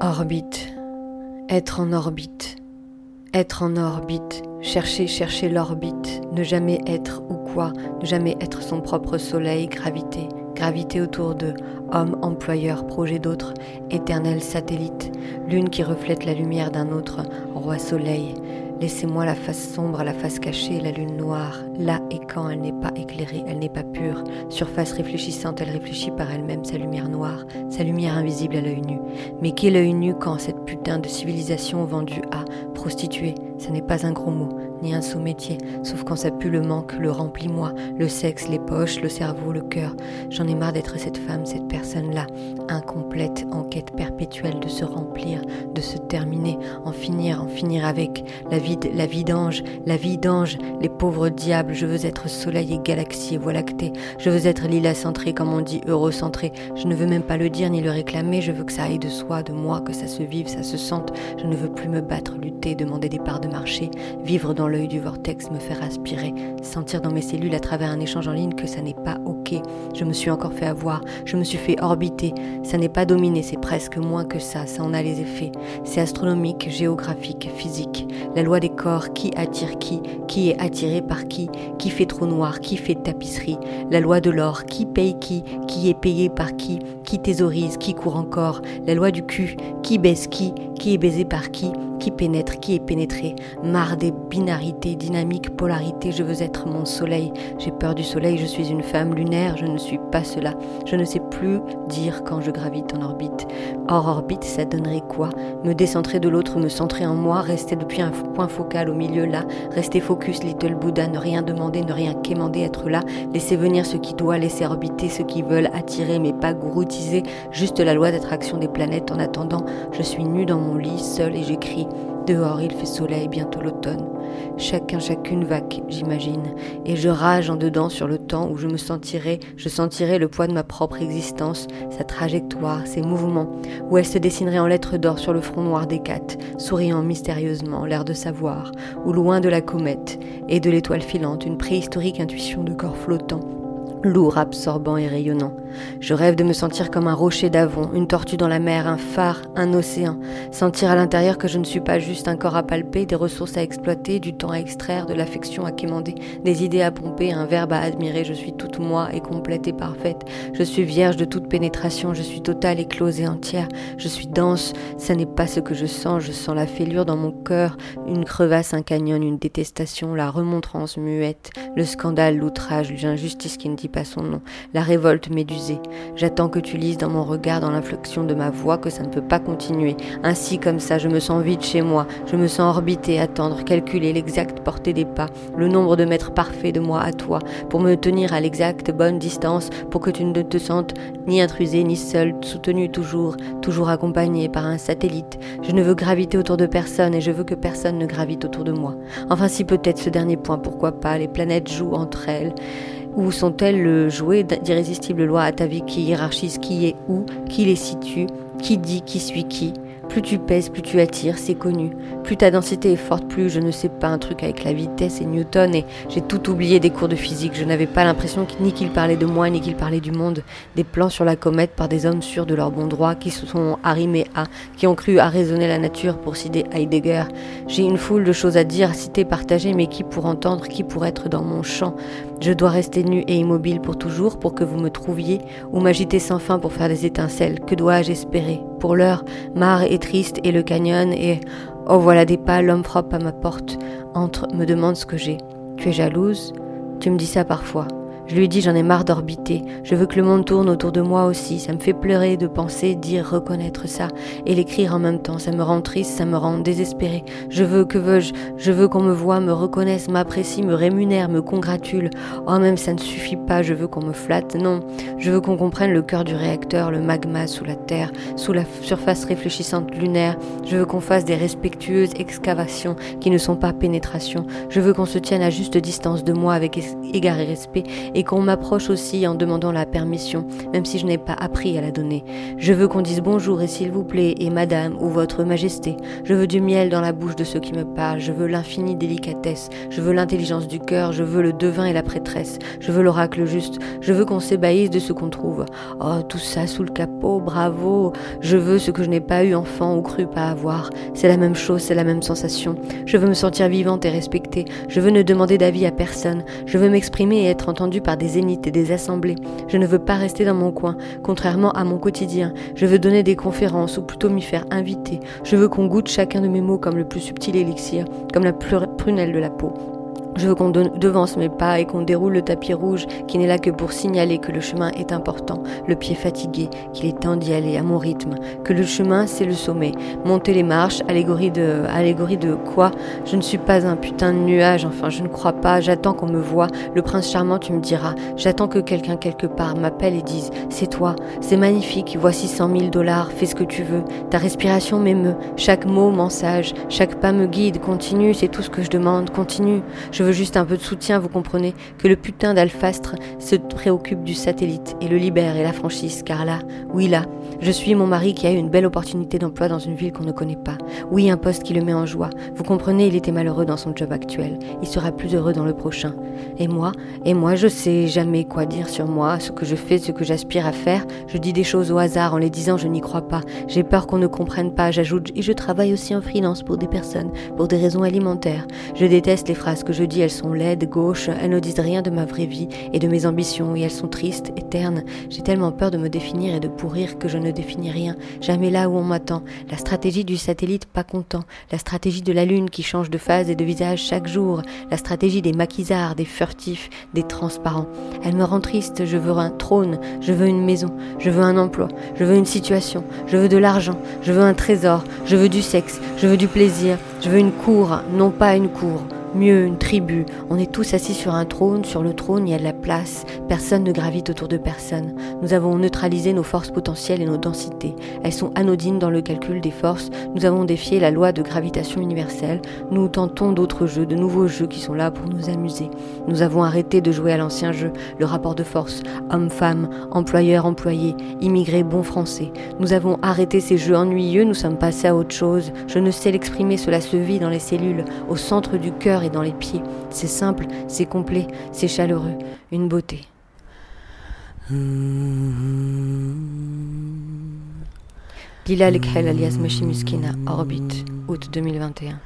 Orbite. Être en orbite. Être en orbite. Chercher, chercher l'orbite. Ne jamais être ou quoi. Ne jamais être son propre soleil, gravité. Gravité autour de homme, employeur, projet d'autre, éternel satellite. Lune qui reflète la lumière d'un autre, roi soleil. Laissez-moi la face sombre, la face cachée, la lune noire. Là et quand elle n'est pas éclairée, elle n'est pas pure. Surface réfléchissante, elle réfléchit par elle-même sa lumière noire, sa lumière invisible à l'œil nu. Mais qu'est l'œil nu quand cette putain de civilisation vendue à prostituée Ce n'est pas un gros mot, ni un sous-métier, sauf quand ça pue le manque, le remplis-moi, le sexe, les poches, le cerveau, le cœur. J'en ai marre d'être cette femme, cette personne-là, incomplète, en quête perpétuelle de se remplir, de se terminer, en finir, en finir avec la vie, la vie d'ange, la vie d'ange, les pauvres diables. Je veux être soleil et galaxie et voie lactée. Je veux être lila centré, comme on dit, eurocentré. Je ne veux même pas le dire ni le réclamer. Je veux que ça aille de soi, de moi, que ça se vive, ça se sente. Je ne veux plus me battre, lutter, demander des parts de marché, vivre dans l'œil du vortex, me faire aspirer, sentir dans mes cellules à travers un échange en ligne que ça n'est pas ok. Je me suis encore fait avoir, je me suis fait orbiter. Ça n'est pas dominé, c'est presque moins que ça, ça en a les effets. C'est astronomique, géographique, physique. La loi des corps, qui attire qui, qui est attiré par qui, qui fait trop noir, qui fait tapisserie. La loi de l'or, qui paye qui, qui est payé par qui, qui thésaurise, qui court encore. La loi du cul, qui baisse qui, qui est baisé par qui, qui pénètre, qui est pénétré. Marre des binarités, dynamiques, polarités, je veux être mon soleil. J'ai peur du soleil, je suis une femme lunaire, je ne suis pas cela. Je ne sais plus dire quand je gravite en orbite. Hors orbite, ça donnerait quoi? Me décentrer de l'autre, me centrer en moi, rester depuis un point focal au milieu là, rester focus, little Buddha, ne rien demander, ne rien quémander, être là, laisser venir ce qui doit, laisser orbiter ceux qui veulent, attirer mais pas gouroutiser, juste la loi d'attraction des planètes. En attendant, je suis nu dans mon lit, seul et j'écris. Dehors il fait soleil, bientôt l'automne. Chacun, chacune vaque, j'imagine, et je rage en dedans sur le temps où je me sentirai, je sentirai le poids de ma propre existence, sa trajectoire, ses mouvements, où elle se dessinerait en lettres d'or sur le front noir d'Hécate, souriant mystérieusement, l'air de savoir, ou loin de la comète et de l'étoile filante, une préhistorique intuition de corps flottant lourd, absorbant et rayonnant. Je rêve de me sentir comme un rocher d'avant, une tortue dans la mer, un phare, un océan. Sentir à l'intérieur que je ne suis pas juste un corps à palper, des ressources à exploiter, du temps à extraire, de l'affection à quémander, des idées à pomper, un verbe à admirer. Je suis toute moi et complète et parfaite. Je suis vierge de toute pénétration, je suis totale, éclose et entière. Je suis dense, ça n'est pas ce que je sens, je sens la fêlure dans mon cœur, une crevasse, un canyon, une détestation, la remontrance muette, le scandale, l'outrage, l'injustice qui ne dit pas son nom, la révolte médusée. J'attends que tu lises dans mon regard, dans l'inflexion de ma voix, que ça ne peut pas continuer. Ainsi comme ça, je me sens vide chez moi, je me sens orbiter, attendre, calculer l'exacte portée des pas, le nombre de mètres parfaits de moi à toi, pour me tenir à l'exacte bonne distance, pour que tu ne te sentes ni intrusé, ni seul, soutenu toujours, toujours accompagné par un satellite. Je ne veux graviter autour de personne et je veux que personne ne gravite autour de moi. Enfin si peut-être ce dernier point, pourquoi pas, les planètes jouent entre elles. Ou sont-elles le jouet d'irrésistibles lois ataviques qui hiérarchisent qui est où, qui les situe, qui dit qui suit qui? Plus tu pèses, plus tu attires, c'est connu. Plus ta densité est forte, plus je ne sais pas un truc avec la vitesse et Newton et j'ai tout oublié des cours de physique. Je n'avais pas l'impression ni qu'il parlait de moi ni qu'il parlait du monde. Des plans sur la comète par des hommes sûrs de leur bon droit qui se sont arrimés à, qui ont cru à raisonner la nature pour citer Heidegger. J'ai une foule de choses à dire, à citer, partager, mais qui pour entendre, qui pour être dans mon champ. Je dois rester nu et immobile pour toujours pour que vous me trouviez ou m'agiter sans fin pour faire des étincelles. Que dois-je espérer? Pour l'heure, Mare est triste et le canyon et oh voilà des pas, l'homme frappe à ma porte, entre, me demande ce que j'ai. Tu es jalouse? Tu me dis ça parfois. Je lui dis j'en ai marre d'orbiter, je veux que le monde tourne autour de moi aussi, ça me fait pleurer de penser, dire, reconnaître ça, et l'écrire en même temps, ça me rend triste, ça me rend désespéré. Je veux, que veux-je Je veux qu'on me voit, me reconnaisse, m'apprécie, me rémunère, me congratule. Oh même ça ne suffit pas, je veux qu'on me flatte, non, je veux qu'on comprenne le cœur du réacteur, le magma sous la Terre, sous la surface réfléchissante lunaire, je veux qu'on fasse des respectueuses excavations qui ne sont pas pénétrations, je veux qu'on se tienne à juste distance de moi avec égard et respect, et qu'on m'approche aussi en demandant la permission, même si je n'ai pas appris à la donner. Je veux qu'on dise bonjour et s'il vous plaît et madame ou votre majesté. Je veux du miel dans la bouche de ceux qui me parlent. Je veux l'infinie délicatesse. Je veux l'intelligence du cœur. Je veux le devin et la prêtresse. Je veux l'oracle juste. Je veux qu'on s'ébahisse de ce qu'on trouve. Oh, tout ça sous le capot, bravo. Je veux ce que je n'ai pas eu enfant ou cru pas avoir. C'est la même chose, c'est la même sensation. Je veux me sentir vivante et respectée. Je veux ne demander d'avis à personne. Je veux m'exprimer et être entendue par des zéniths et des assemblées. Je ne veux pas rester dans mon coin, contrairement à mon quotidien. Je veux donner des conférences ou plutôt m'y faire inviter. Je veux qu'on goûte chacun de mes mots comme le plus subtil élixir, comme la prunelle de la peau. Je veux qu'on devance mes pas et qu'on déroule le tapis rouge qui n'est là que pour signaler que le chemin est important, le pied fatigué, qu'il est temps d'y aller à mon rythme, que le chemin c'est le sommet, monter les marches, allégorie de, allégorie de quoi? Je ne suis pas un putain de nuage, enfin je ne crois pas, j'attends qu'on me voie, le prince charmant tu me diras, j'attends que quelqu'un quelque part m'appelle et dise c'est toi, c'est magnifique, voici cent mille dollars, fais ce que tu veux, ta respiration m'émeut, chaque mot m'ensage, chaque pas me guide, continue, c'est tout ce que je demande, continue, veux juste un peu de soutien, vous comprenez, que le putain d'Alfastre se préoccupe du satellite et le libère et l'affranchisse, car là, oui là, je suis mon mari qui a eu une belle opportunité d'emploi dans une ville qu'on ne connaît pas. Oui, un poste qui le met en joie. Vous comprenez, il était malheureux dans son job actuel. Il sera plus heureux dans le prochain. Et moi, et moi, je sais jamais quoi dire sur moi, ce que je fais, ce que j'aspire à faire. Je dis des choses au hasard en les disant, je n'y crois pas. J'ai peur qu'on ne comprenne pas. J'ajoute, et je travaille aussi en freelance pour des personnes, pour des raisons alimentaires. Je déteste les phrases que je dis elles sont laides, gauches, elles ne disent rien de ma vraie vie et de mes ambitions, et elles sont tristes, éternes. J'ai tellement peur de me définir et de pourrir que je ne définis rien, jamais là où on m'attend. La stratégie du satellite pas content, la stratégie de la lune qui change de phase et de visage chaque jour, la stratégie des maquisards, des furtifs, des transparents. Elle me rend triste, je veux un trône, je veux une maison, je veux un emploi, je veux une situation, je veux de l'argent, je veux un trésor, je veux du sexe, je veux du plaisir, je veux une cour, non pas une cour mieux une tribu. On est tous assis sur un trône, sur le trône il y a de la place, personne ne gravite autour de personne. Nous avons neutralisé nos forces potentielles et nos densités. Elles sont anodines dans le calcul des forces. Nous avons défié la loi de gravitation universelle. Nous tentons d'autres jeux, de nouveaux jeux qui sont là pour nous amuser. Nous avons arrêté de jouer à l'ancien jeu, le rapport de force, homme-femme, employeur-employé, immigré bon français. Nous avons arrêté ces jeux ennuyeux, nous sommes passés à autre chose. Je ne sais l'exprimer, cela se vit dans les cellules, au centre du cœur dans les pieds. C'est simple, c'est complet, c'est chaleureux, une beauté. Lila Lekhel alias Meshimuskina, Orbit, août 2021.